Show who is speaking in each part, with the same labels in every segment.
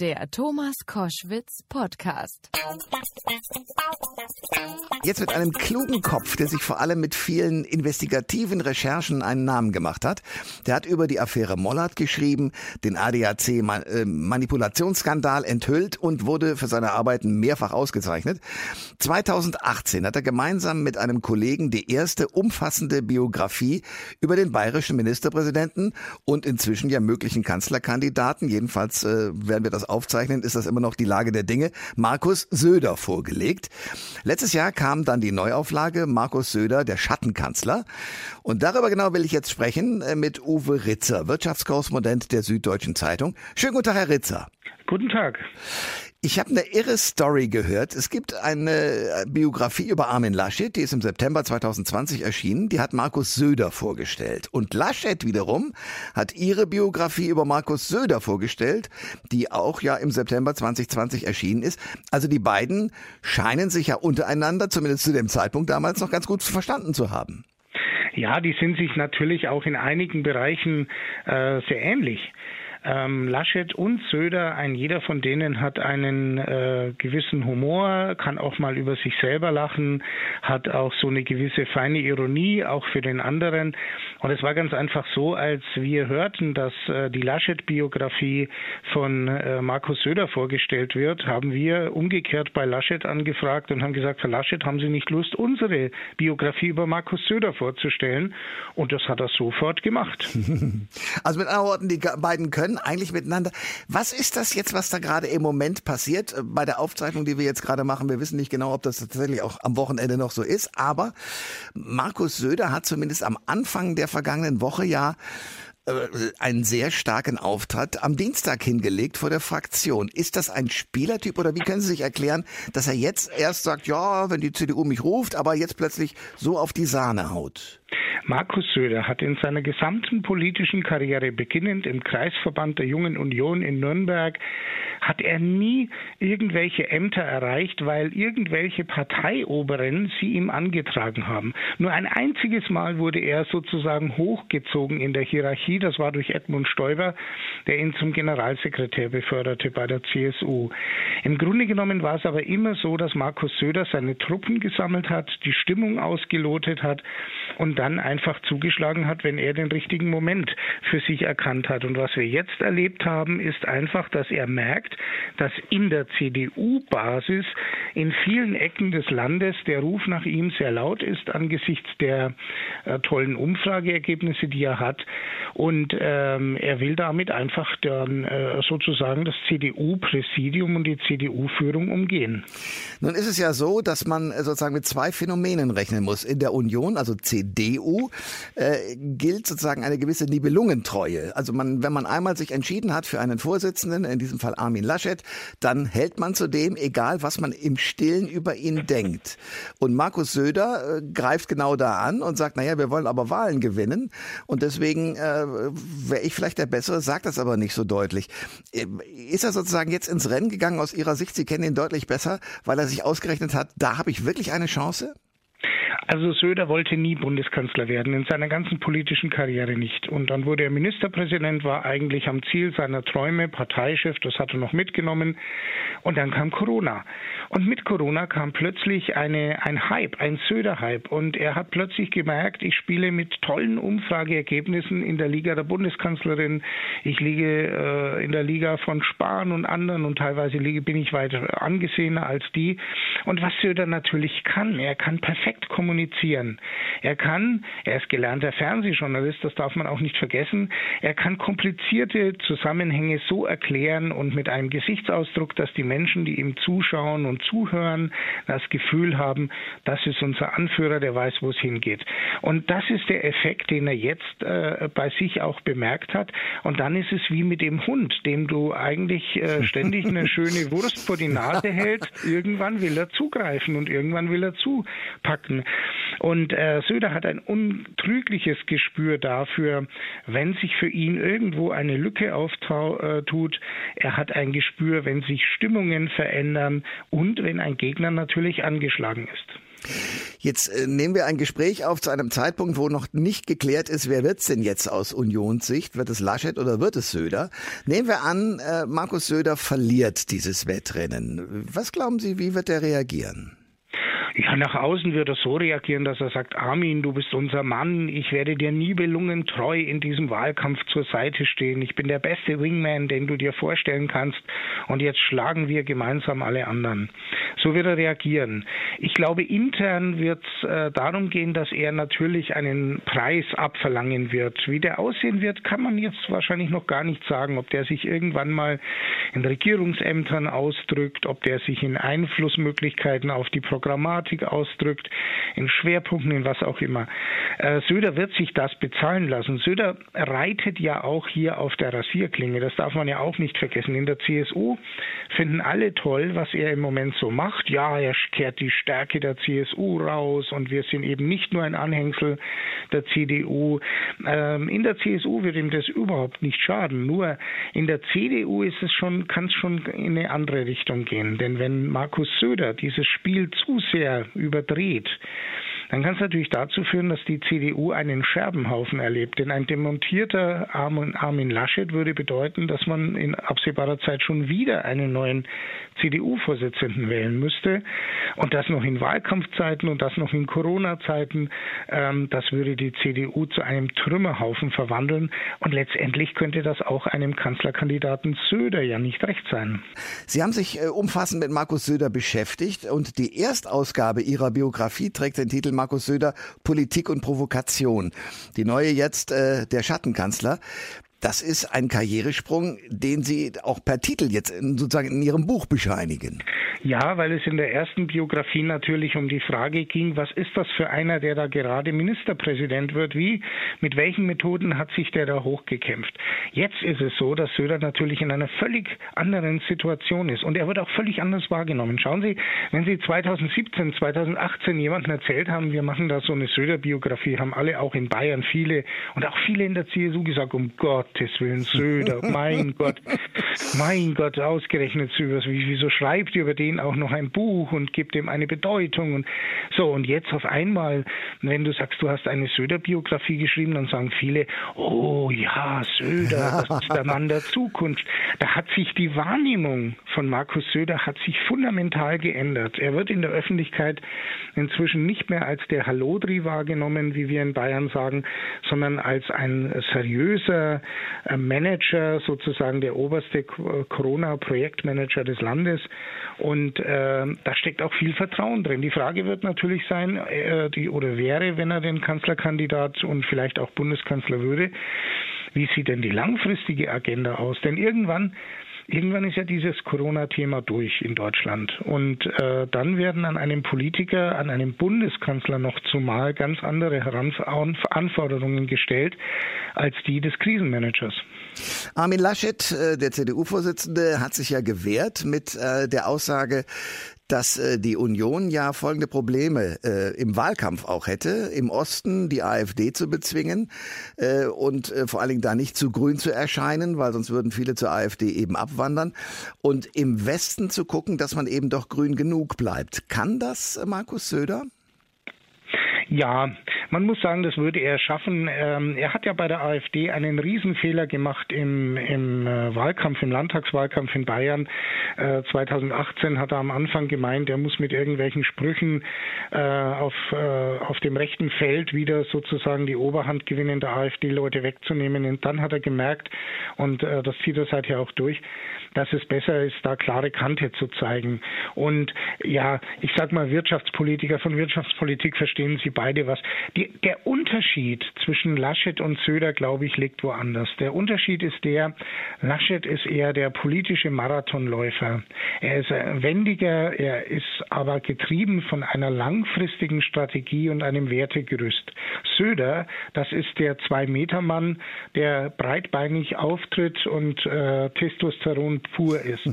Speaker 1: Der Thomas Koschwitz Podcast.
Speaker 2: Jetzt mit einem klugen Kopf, der sich vor allem mit vielen investigativen Recherchen einen Namen gemacht hat. Der hat über die Affäre Mollert geschrieben, den ADAC-Manipulationsskandal enthüllt und wurde für seine Arbeiten mehrfach ausgezeichnet. 2018 hat er gemeinsam mit einem Kollegen die erste umfassende Biografie über den bayerischen Ministerpräsidenten und inzwischen ja möglichen Kanzlerkandidaten, jedenfalls äh, werden wir das aufzeichnen, ist das immer noch die Lage der Dinge, Markus Söder vorgelegt. Letztes Jahr kam dann die Neuauflage Markus Söder, der Schattenkanzler. Und darüber genau will ich jetzt sprechen äh, mit Uwe Ritzer, Wirtschaftskorrespondent der Süddeutschen Zeitung. Schönen guten Tag, Herr Ritzer.
Speaker 3: Guten Tag.
Speaker 2: Ich habe eine irre Story gehört. Es gibt eine Biografie über Armin Laschet, die ist im September 2020 erschienen. Die hat Markus Söder vorgestellt. Und Laschet wiederum hat ihre Biografie über Markus Söder vorgestellt, die auch ja im September 2020 erschienen ist. Also die beiden scheinen sich ja untereinander, zumindest zu dem Zeitpunkt damals, noch ganz gut verstanden zu haben.
Speaker 3: Ja, die sind sich natürlich auch in einigen Bereichen äh, sehr ähnlich ähm, Laschet und Söder, ein jeder von denen hat einen äh, gewissen Humor, kann auch mal über sich selber lachen, hat auch so eine gewisse feine Ironie, auch für den anderen. Und es war ganz einfach so, als wir hörten, dass äh, die Laschet-Biografie von äh, Markus Söder vorgestellt wird, haben wir umgekehrt bei Laschet angefragt und haben gesagt, Herr Laschet, haben Sie nicht Lust, unsere Biografie über Markus Söder vorzustellen? Und das hat er sofort gemacht.
Speaker 2: Also mit anderen Worten, die beiden können eigentlich miteinander. Was ist das jetzt, was da gerade im Moment passiert äh, bei der Aufzeichnung, die wir jetzt gerade machen? Wir wissen nicht genau, ob das tatsächlich auch am Wochenende noch so ist, aber Markus Söder hat zumindest am Anfang der vergangenen Woche ja äh, einen sehr starken Auftritt am Dienstag hingelegt vor der Fraktion. Ist das ein Spielertyp oder wie können Sie sich erklären, dass er jetzt erst sagt, ja, wenn die CDU mich ruft, aber jetzt plötzlich so auf die Sahne haut?
Speaker 3: Markus Söder hat in seiner gesamten politischen Karriere, beginnend im Kreisverband der Jungen Union in Nürnberg, hat er nie irgendwelche Ämter erreicht, weil irgendwelche Parteioberen sie ihm angetragen haben. Nur ein einziges Mal wurde er sozusagen hochgezogen in der Hierarchie. Das war durch Edmund Stoiber, der ihn zum Generalsekretär beförderte bei der CSU. Im Grunde genommen war es aber immer so, dass Markus Söder seine Truppen gesammelt hat, die Stimmung ausgelotet hat und dann einfach zugeschlagen hat, wenn er den richtigen Moment für sich erkannt hat. Und was wir jetzt erlebt haben, ist einfach, dass er merkt, dass in der CDU-Basis in vielen Ecken des Landes der Ruf nach ihm sehr laut ist angesichts der äh, tollen Umfrageergebnisse, die er hat. Und ähm, er will damit einfach dann äh, sozusagen das CDU-Präsidium und die CDU-Führung umgehen.
Speaker 2: Nun ist es ja so, dass man äh, sozusagen mit zwei Phänomenen rechnen muss. In der Union, also CDU, äh, gilt sozusagen eine gewisse Nibelungentreue. Also man, wenn man einmal sich entschieden hat für einen Vorsitzenden, in diesem Fall Armin Laschet, dann hält man zu dem, egal was man im Stillen über ihn denkt. Und Markus Söder äh, greift genau da an und sagt, naja, wir wollen aber Wahlen gewinnen und deswegen äh, wäre ich vielleicht der Bessere, sagt das aber nicht so deutlich. Äh, ist er sozusagen jetzt ins Rennen gegangen aus Ihrer Sicht? Sie kennen ihn deutlich besser, weil er sich ausgerechnet hat, da habe ich wirklich eine Chance?
Speaker 3: Also Söder wollte nie Bundeskanzler werden, in seiner ganzen politischen Karriere nicht. Und dann wurde er Ministerpräsident, war eigentlich am Ziel seiner Träume, Parteichef, das hat er noch mitgenommen. Und dann kam Corona. Und mit Corona kam plötzlich eine, ein Hype, ein Söder-Hype. Und er hat plötzlich gemerkt, ich spiele mit tollen Umfrageergebnissen in der Liga der Bundeskanzlerin. Ich liege äh, in der Liga von Spahn und anderen und teilweise liege, bin ich weiter angesehener als die. Und was Söder natürlich kann, er kann perfekt kommunizieren. Er kann, er ist gelernter Fernsehjournalist, das darf man auch nicht vergessen, er kann komplizierte Zusammenhänge so erklären und mit einem Gesichtsausdruck, dass die Menschen, die ihm zuschauen und zuhören, das Gefühl haben, das ist unser Anführer, der weiß, wo es hingeht. Und das ist der Effekt, den er jetzt äh, bei sich auch bemerkt hat. Und dann ist es wie mit dem Hund, dem du eigentlich äh, ständig eine schöne Wurst vor die Nase hältst. Irgendwann will er zugreifen und irgendwann will er zupacken. Und äh, Söder hat ein untrügliches Gespür dafür, wenn sich für ihn irgendwo eine Lücke auftut. Äh, er hat ein Gespür, wenn sich Stimmungen verändern und wenn ein Gegner natürlich angeschlagen ist.
Speaker 2: Jetzt äh, nehmen wir ein Gespräch auf zu einem Zeitpunkt, wo noch nicht geklärt ist, wer wird's denn jetzt aus Unionssicht? Wird es Laschet oder wird es Söder? Nehmen wir an, äh, Markus Söder verliert dieses Wettrennen. Was glauben Sie, wie wird er reagieren?
Speaker 3: Ja, nach außen wird er so reagieren, dass er sagt, Armin, du bist unser Mann, ich werde dir nie belungen treu in diesem Wahlkampf zur Seite stehen. Ich bin der beste Wingman, den du dir vorstellen kannst und jetzt schlagen wir gemeinsam alle anderen. So wird er reagieren. Ich glaube, intern wird es äh, darum gehen, dass er natürlich einen Preis abverlangen wird. Wie der aussehen wird, kann man jetzt wahrscheinlich noch gar nicht sagen, ob der sich irgendwann mal in Regierungsämtern ausdrückt, ob der sich in Einflussmöglichkeiten auf die Programmatik Thematik ausdrückt, in Schwerpunkten, in was auch immer. Äh, Söder wird sich das bezahlen lassen. Söder reitet ja auch hier auf der Rasierklinge. Das darf man ja auch nicht vergessen. In der CSU finden alle toll, was er im Moment so macht. Ja, er kehrt die Stärke der CSU raus und wir sind eben nicht nur ein Anhängsel der CDU. Ähm, in der CSU wird ihm das überhaupt nicht schaden. Nur in der CDU ist es schon, kann es schon in eine andere Richtung gehen. Denn wenn Markus Söder dieses Spiel zu sehr überdreht, dann kann es natürlich dazu führen, dass die CDU einen Scherbenhaufen erlebt. Denn ein demontierter Armin Laschet würde bedeuten, dass man in absehbarer Zeit schon wieder einen neuen CDU-Vorsitzenden wählen müsste. Und das noch in Wahlkampfzeiten und das noch in Corona-Zeiten. Ähm, das würde die CDU zu einem Trümmerhaufen verwandeln. Und letztendlich könnte das auch einem Kanzlerkandidaten Söder ja nicht recht sein.
Speaker 2: Sie haben sich äh, umfassend mit Markus Söder beschäftigt und die Erstausgabe Ihrer Biografie trägt den Titel Markus Söder Politik und Provokation. Die neue jetzt äh, der Schattenkanzler. Das ist ein Karrieresprung, den Sie auch per Titel jetzt in, sozusagen in Ihrem Buch bescheinigen.
Speaker 3: Ja, weil es in der ersten Biografie natürlich um die Frage ging, was ist das für einer, der da gerade Ministerpräsident wird? Wie, mit welchen Methoden hat sich der da hochgekämpft? Jetzt ist es so, dass Söder natürlich in einer völlig anderen Situation ist und er wird auch völlig anders wahrgenommen. Schauen Sie, wenn Sie 2017, 2018 jemandem erzählt haben, wir machen da so eine Söder-Biografie, haben alle auch in Bayern viele und auch viele in der CSU gesagt, um Gott, Gottes Willen, Söder, mein Gott, mein Gott, ausgerechnet Söder, wieso schreibt ihr über den auch noch ein Buch und gibt ihm eine Bedeutung und so und jetzt auf einmal, wenn du sagst, du hast eine Söder-Biografie geschrieben, dann sagen viele, oh ja, Söder, das ist der Mann der Zukunft. Da hat sich die Wahrnehmung von Markus Söder hat sich fundamental geändert. Er wird in der Öffentlichkeit inzwischen nicht mehr als der Hallodri wahrgenommen, wie wir in Bayern sagen, sondern als ein seriöser, Manager, sozusagen der oberste Corona-Projektmanager des Landes. Und äh, da steckt auch viel Vertrauen drin. Die Frage wird natürlich sein, äh, die oder wäre, wenn er den Kanzlerkandidat und vielleicht auch Bundeskanzler würde, wie sieht denn die langfristige Agenda aus? Denn irgendwann Irgendwann ist ja dieses Corona-Thema durch in Deutschland. Und äh, dann werden an einem Politiker, an einem Bundeskanzler noch zumal ganz andere Anforderungen gestellt als die des Krisenmanagers.
Speaker 2: Armin Laschet, äh, der CDU-Vorsitzende, hat sich ja gewehrt mit äh, der Aussage, dass äh, die Union ja folgende Probleme äh, im Wahlkampf auch hätte, im Osten die AfD zu bezwingen äh, und äh, vor allen Dingen da nicht zu grün zu erscheinen, weil sonst würden viele zur AfD eben abwandern und im Westen zu gucken, dass man eben doch grün genug bleibt. Kann das äh, Markus Söder?
Speaker 3: Ja, man muss sagen, das würde er schaffen. Ähm, er hat ja bei der AfD einen Riesenfehler gemacht im, im äh, Wahlkampf, im Landtagswahlkampf in Bayern. Äh, 2018 hat er am Anfang gemeint, er muss mit irgendwelchen Sprüchen äh, auf, äh, auf dem rechten Feld wieder sozusagen die Oberhand gewinnen, der AfD-Leute wegzunehmen. Und dann hat er gemerkt, und äh, das zieht er seither auch durch, dass es besser ist, da klare Kante zu zeigen. Und ja, ich sag mal, Wirtschaftspolitiker von Wirtschaftspolitik verstehen sie beide was. Die, der Unterschied zwischen Laschet und Söder, glaube ich, liegt woanders. Der Unterschied ist der, Laschet ist eher der politische Marathonläufer. Er ist wendiger, er ist aber getrieben von einer langfristigen Strategie und einem Wertegerüst. Söder, das ist der Zwei-Meter-Mann, der breitbeinig auftritt und äh, Testosteron pur ist.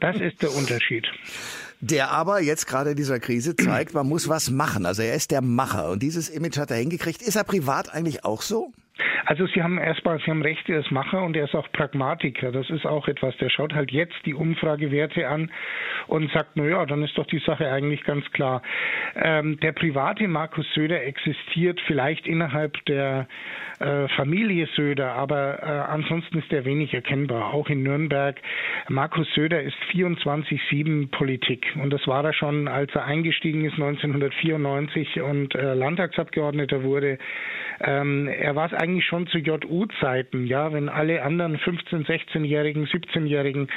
Speaker 3: Das ist der Unterschied.
Speaker 2: Der aber jetzt gerade in dieser Krise zeigt, man muss was machen. Also er ist der Macher und dieses Image hat er hingekriegt. Ist er privat eigentlich auch so?
Speaker 3: Also Sie haben erstmal, Sie haben recht, er ist Macher und er ist auch Pragmatiker. Das ist auch etwas. Der schaut halt jetzt die Umfragewerte an und sagt, na ja, dann ist doch die Sache eigentlich ganz klar. Ähm, der private Markus Söder existiert vielleicht innerhalb der äh, Familie Söder, aber äh, ansonsten ist er wenig erkennbar. Auch in Nürnberg. Markus Söder ist 24-7 Politik und das war er schon, als er eingestiegen ist 1994 und äh, Landtagsabgeordneter wurde. Ähm, er war es eigentlich schon zu JU-Zeiten, ja, wenn alle anderen 15-, 16-Jährigen, 17-Jährigen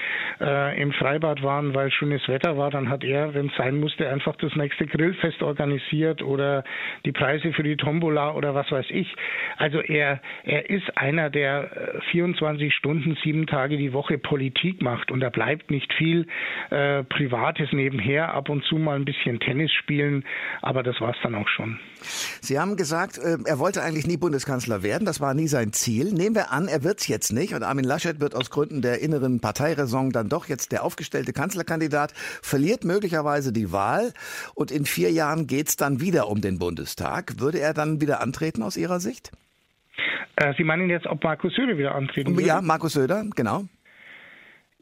Speaker 3: äh, im Freibad waren, weil schönes Wetter war, dann hat er, wenn es sein musste, einfach das nächste Grillfest organisiert oder die Preise für die Tombola oder was weiß ich. Also er, er ist einer, der 24 äh, Stunden, sieben Tage die Woche Politik macht und da bleibt nicht viel äh, Privates nebenher, ab und zu mal ein bisschen Tennis spielen, aber das war es dann auch schon.
Speaker 2: Sie haben gesagt, äh, er wollte eigentlich nie Bundeskanzler werden. Das war nie sein Ziel. Nehmen wir an, er wird es jetzt nicht. Und Armin Laschet wird aus Gründen der inneren Parteiräson dann doch jetzt der aufgestellte Kanzlerkandidat, verliert möglicherweise die Wahl. Und in vier Jahren geht es dann wieder um den Bundestag. Würde er dann wieder antreten aus Ihrer Sicht?
Speaker 3: Äh, Sie meinen jetzt, ob Markus Söder wieder antreten würde?
Speaker 2: Ja, Markus Söder, genau.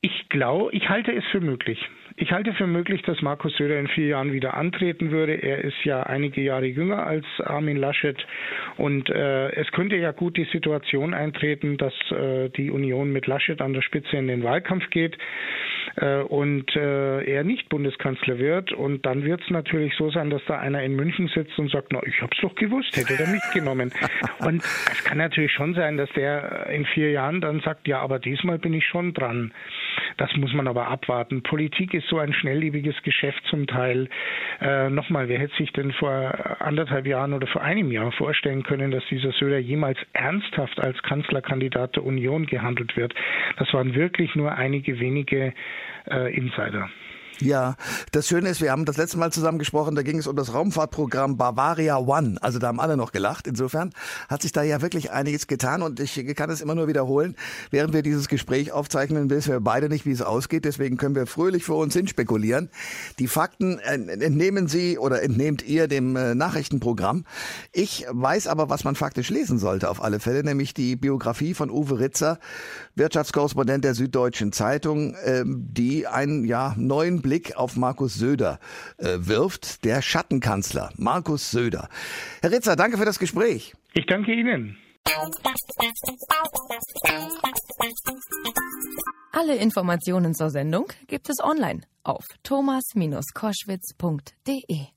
Speaker 3: Ich glaube, ich halte es für möglich. Ich halte für möglich, dass Markus Söder in vier Jahren wieder antreten würde. Er ist ja einige Jahre jünger als Armin Laschet und äh, es könnte ja gut die Situation eintreten, dass äh, die Union mit Laschet an der Spitze in den Wahlkampf geht äh, und äh, er nicht Bundeskanzler wird. Und dann wird es natürlich so sein, dass da einer in München sitzt und sagt, na, ich hab's doch gewusst, hätte er mitgenommen. und es kann natürlich schon sein, dass der in vier Jahren dann sagt, ja, aber diesmal bin ich schon dran. Das muss man aber abwarten. Politik ist so ein schnelllebiges Geschäft zum Teil. Äh, Nochmal, wer hätte sich denn vor anderthalb Jahren oder vor einem Jahr vorstellen können, dass dieser Söder jemals ernsthaft als Kanzlerkandidat der Union gehandelt wird? Das waren wirklich nur einige wenige äh, Insider.
Speaker 2: Ja, das Schöne ist, wir haben das letzte Mal zusammen gesprochen, da ging es um das Raumfahrtprogramm Bavaria One. Also da haben alle noch gelacht. Insofern hat sich da ja wirklich einiges getan und ich kann es immer nur wiederholen, während wir dieses Gespräch aufzeichnen, wissen wir beide nicht, wie es ausgeht. Deswegen können wir fröhlich vor uns hin spekulieren. Die Fakten entnehmen Sie oder entnehmt ihr dem äh, Nachrichtenprogramm. Ich weiß aber, was man faktisch lesen sollte auf alle Fälle, nämlich die Biografie von Uwe Ritzer, Wirtschaftskorrespondent der Süddeutschen Zeitung, ähm, die einen ja neuen Blick auf Markus Söder äh, wirft, der Schattenkanzler Markus Söder. Herr Ritzer, danke für das Gespräch.
Speaker 3: Ich danke Ihnen.
Speaker 1: Alle Informationen zur Sendung gibt es online auf thomas-koschwitz.de.